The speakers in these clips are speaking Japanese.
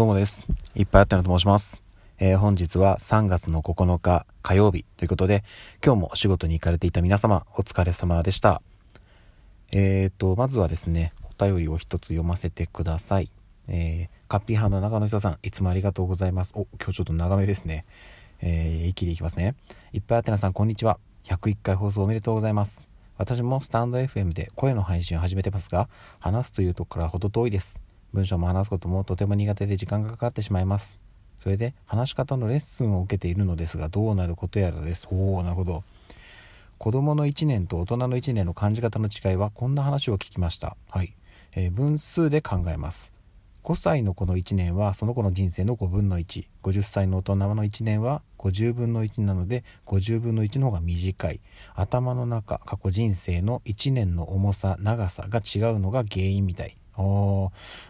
どうもです。いっぱいあったのと申します。えー、本日は3月の9日火曜日ということで、今日もお仕事に行かれていた皆様、お疲れ様でした。えーと、まずはですね、お便りを一つ読ませてください。えー、カッピーハンの中野人さん、いつもありがとうございます。お、今日ちょっと長めですね。えー、一気にいきますね。いっぱいあってなさん、こんにちは。101回放送おめでとうございます。私もスタンド FM で声の配信を始めてますが、話すというとこからほど遠いです。文章も話すこともとても苦手で時間がかかってしまいます。それで話し方のレッスンを受けているのですがどうなることやらです。おおなるほど。子供の1年と大人の1年の感じ方の違いはこんな話を聞きました。はい。えー、分数で考えます。5歳の子の1年はその子の人生の5分の1。50歳の大人の1年は50分の1なので50分の1の方が短い。頭の中、過去人生の1年の重さ、長さが違うのが原因みたい。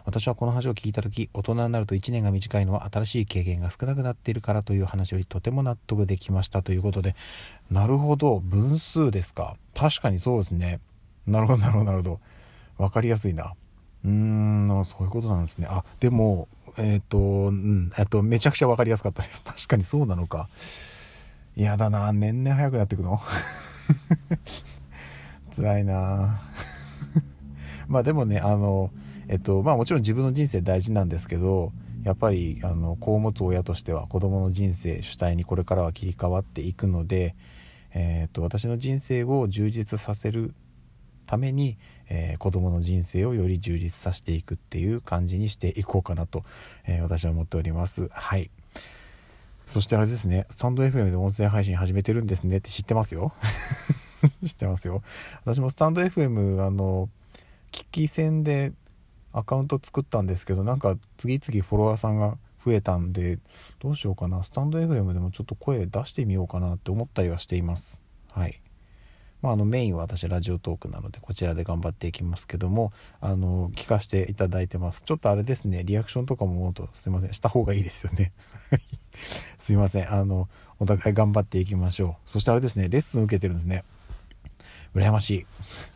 私はこの話を聞いた時大人になると1年が短いのは新しい経験が少なくなっているからという話よりとても納得できましたということでなるほど分数ですか。確かにそうですね。なるほどなるほどなるほど。分かりやすいな。うーんそういうことなんですね。あでもえっ、ー、とうんえっとめちゃくちゃ分かりやすかったです。確かにそうなのか。嫌だな。年々早くなっていくの。辛いな。まあでもねあのえっとまあもちろん自分の人生大事なんですけどやっぱりあの子を持つ親としては子供の人生主体にこれからは切り替わっていくので、えー、っと私の人生を充実させるために、えー、子供の人生をより充実させていくっていう感じにしていこうかなと、えー、私は思っております。はい。そしてあれですねスタンド FM で音声配信始めてるんですねって知ってますよ？知ってますよ。私もスタンド FM あの聞き戦でアカウント作ったんですけどなんか次々フォロワーさんが増えたんでどうしようかな。スタンド FM でもちょっと声出してみようかなって思ったりはしています。はい。まあ、あのメインは私ラジオトークなのでこちらで頑張っていきますけどもあの聞かせていただいてます。ちょっとあれですね。リアクションとかももっとすいません。した方がいいですよね。すいません。あのお互い頑張っていきましょう。そしてあれですね。レッスン受けてるんですね。羨ましい。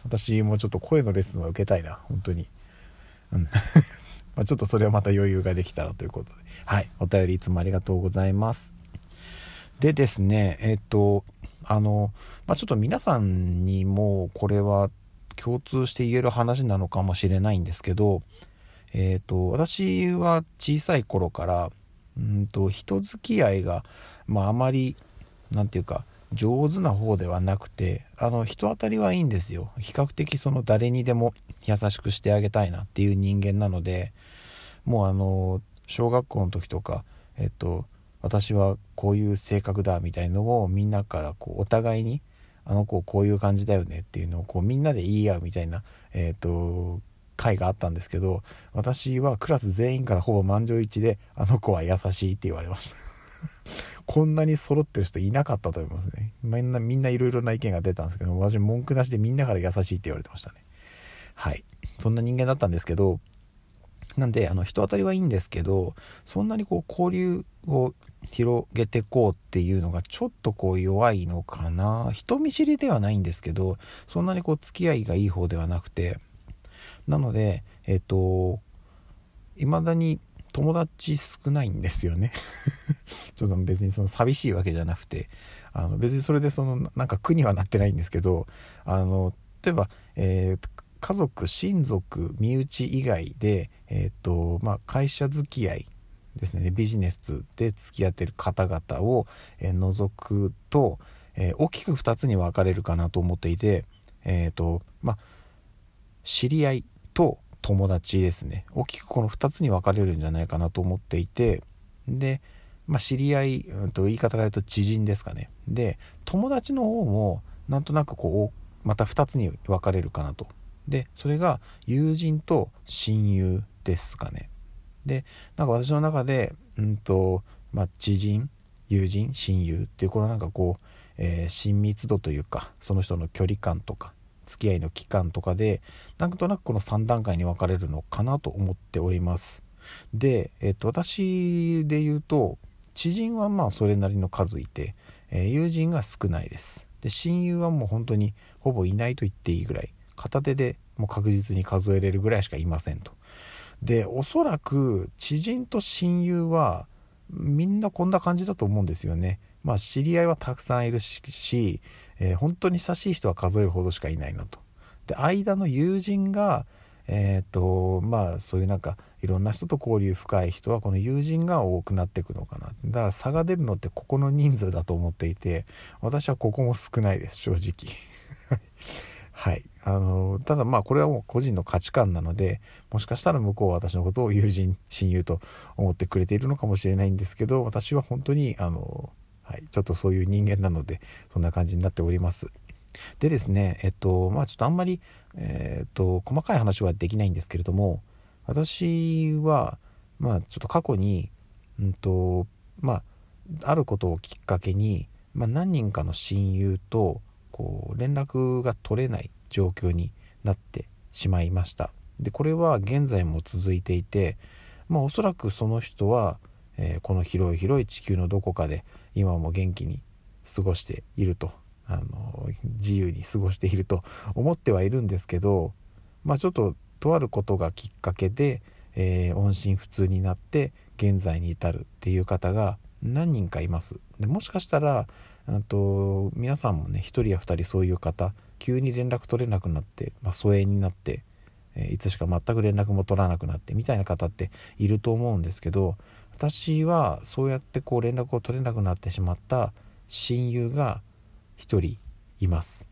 私もちょっと声のレッスンは受けたいな、本当に。うん。まあちょっとそれはまた余裕ができたらということで。はい。お便りいつもありがとうございます。でですね、えっ、と、あの、まあ、ちょっと皆さんにもこれは共通して言える話なのかもしれないんですけど、えっ、と、私は小さい頃から、うんと、人付き合いが、まあ、あまり、なんていうか、上手な方ではなくてあの人当たりはいいんですよ。比較的その誰にでも優しくしてあげたいなっていう人間なのでもうあの小学校の時とかえっと私はこういう性格だみたいのをみんなからこうお互いにあの子こういう感じだよねっていうのをこうみんなで言い合うみたいなえっと会があったんですけど私はクラス全員からほぼ満場一致であの子は優しいって言われました。こんなに揃ってる人いなかったと思いますね。みんな、みんないろいろな意見が出たんですけど、私文句なしでみんなから優しいって言われてましたね。はい。そんな人間だったんですけど、なんで、あの、人当たりはいいんですけど、そんなにこう、交流を広げてこうっていうのがちょっとこう弱いのかな。人見知りではないんですけど、そんなにこう、付き合いがいい方ではなくて、なので、えっ、と、未だに友達少ないんですよね。ちょっと別にその寂しいわけじゃなくてあの別にそれでそのなんか苦にはなってないんですけどあの例えば、えー、家族親族身内以外で、えーとまあ、会社付き合いですね。ビジネスで付き合ってる方々を、えー、除くと、えー、大きく2つに分かれるかなと思っていてえっ、ー、とまあ知り合いと友達ですね。大きくこの2つに分かれるんじゃないかなと思っていて。で、まあ、知り合い、うん、と言い方が言うと知人ですかね。で友達の方もなんとなくこうまた2つに分かれるかなと。でそれが友人と親友ですかね。でなんか私の中でうんと、まあ、知人友人親友っていうこのなんかこう、えー、親密度というかその人の距離感とか付き合いの期間とかでなんとなくこの3段階に分かれるのかなと思っております。で、えっと、私で言うと知人はまあそれなりの数いて、え、友人が少ないです。で親友はもう本当にほぼいないと言っていいぐらい片手でもう確実に数えれるぐらいしかいませんと。でおそらく知人と親友はみんなこんな感じだと思うんですよね。まあ知り合いはたくさんいるし、えー、本当に親しい人は数えるほどしかいないなと。で間の友人がえっ、とまあそういうなんかいろんな人と交流深い人はこの友人が多くなっていくのかな。だから差が出るのってここの人数だと思っていて私はここも少ないです正直。はい。あのただまあこれはもう個人の価値観なのでもしかしたら向こうは私のことを友人親友と思ってくれているのかもしれないんですけど私は本当にあの、はい、ちょっとそういう人間なのでそんな感じになっております。でですねえっとまあちょっとあんまり、えー、っと細かい話はできないんですけれども私はまあちょっと過去にうんとまああることをきっかけに、まあ、何人かの親友とこう連絡が取れない状況になってしまいました。でこれは現在も続いていてまあおそらくその人は、えー、この広い広い地球のどこかで今も元気に過ごしているとあの自由に過ごしていると思ってはいるんですけど、まあ、ちょっととあることがきっかけで、えー、音信不通になって現在に至るっていう方が何人かいます。でもしかしたらと皆さんもね1人や2人そういう方急に連絡取れなくなって、まあ、疎遠になって、えー、いつしか全く連絡も取らなくなってみたいな方っていると思うんですけど私はそうやってこう連絡を取れなくなってしまった親友が1人います。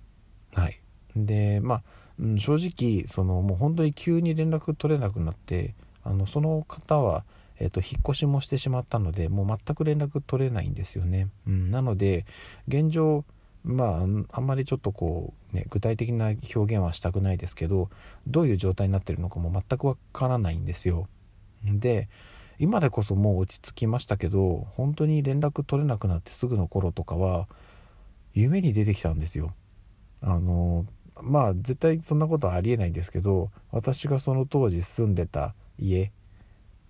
はい、でまあ、うん、正直そのもう本当に急に連絡取れなくなってあのその方は、えーと、引っ越しもしてしまったのでもう全く連絡取れないんですよね。うん、なので現状まああんまりちょっとこうね具体的な表現はしたくないですけどどういう状態になってるのかも全くわからないんですよ。で今でこそもう落ち着きましたけど本当に連絡取れなくなってすぐの頃とかは夢に出てきたんですよ。あのまあ絶対そんなことはありえないんですけど私がその当時住んでた家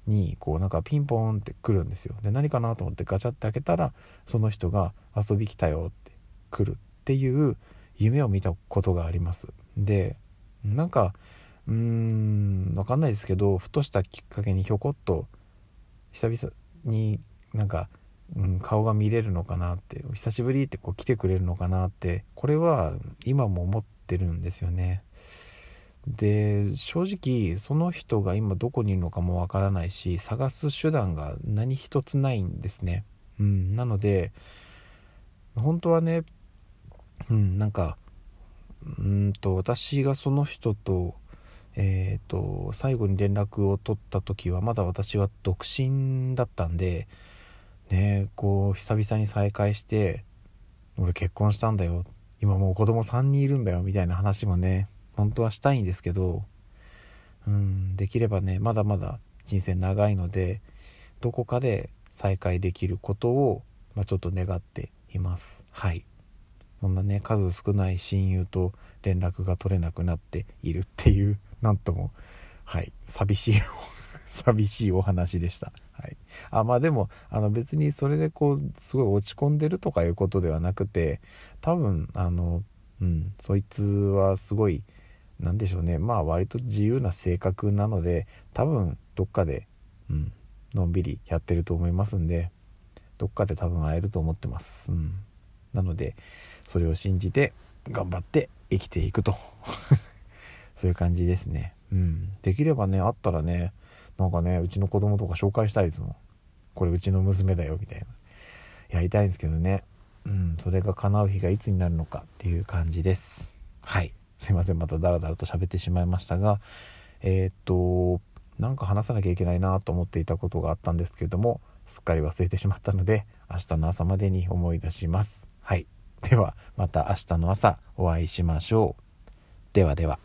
にこうなんかピンポーンって来るんですよ。で何かなと思ってガチャって開けたらその人が遊び来たよって来るっていう夢を見たことがあります。でなんかうーん分かんないですけどふとしたきっかけにひょこっと久々になんかうん、顔が見れるのかなって久しぶりってこう来てくれるのかなってこれは今も思ってるんですよね。で正直その人が今どこにいるのかもわからないし探す手段が何一つないんですね。うん、なので本当はね、うん、なんかうんと私がその人とえーと最後に連絡を取った時はまだ私は独身だったんでねこう久々に再会して俺結婚したんだよ今もう子供3人いるんだよみたいな話もね本当はしたいんですけどうんできればねまだまだ人生長いのでどこかで再会できることを、まあ、ちょっと願っています。はい。そんなね数少ない親友と連絡が取れなくなっているっていうなんともはい寂しい 寂しいお話でした。はい、あまあでもあの別にそれでこうすごい落ち込んでるとかいうことではなくて多分あの、うん、そいつはすごい何でしょうね。まあ割と自由な性格なので多分どっかで、うん、のんびりやってると思いますんでどっかで多分会えると思ってます。うん、なのでそれを信じて頑張って生きていくと。そういう感じですね。うん、できればねあったらねなんかねうちの子供とか紹介したいですもん。これうちの娘だよみたいな。やりたいんですけどね。うん。それが叶う日がいつになるのかっていう感じです。はい。すいません。またダラダラと喋ってしまいましたがえー、っとなんか話さなきゃいけないなと思っていたことがあったんですけれどもすっかり忘れてしまったので明日の朝までに思い出します。はい。ではまた明日の朝お会いしましょう。ではでは。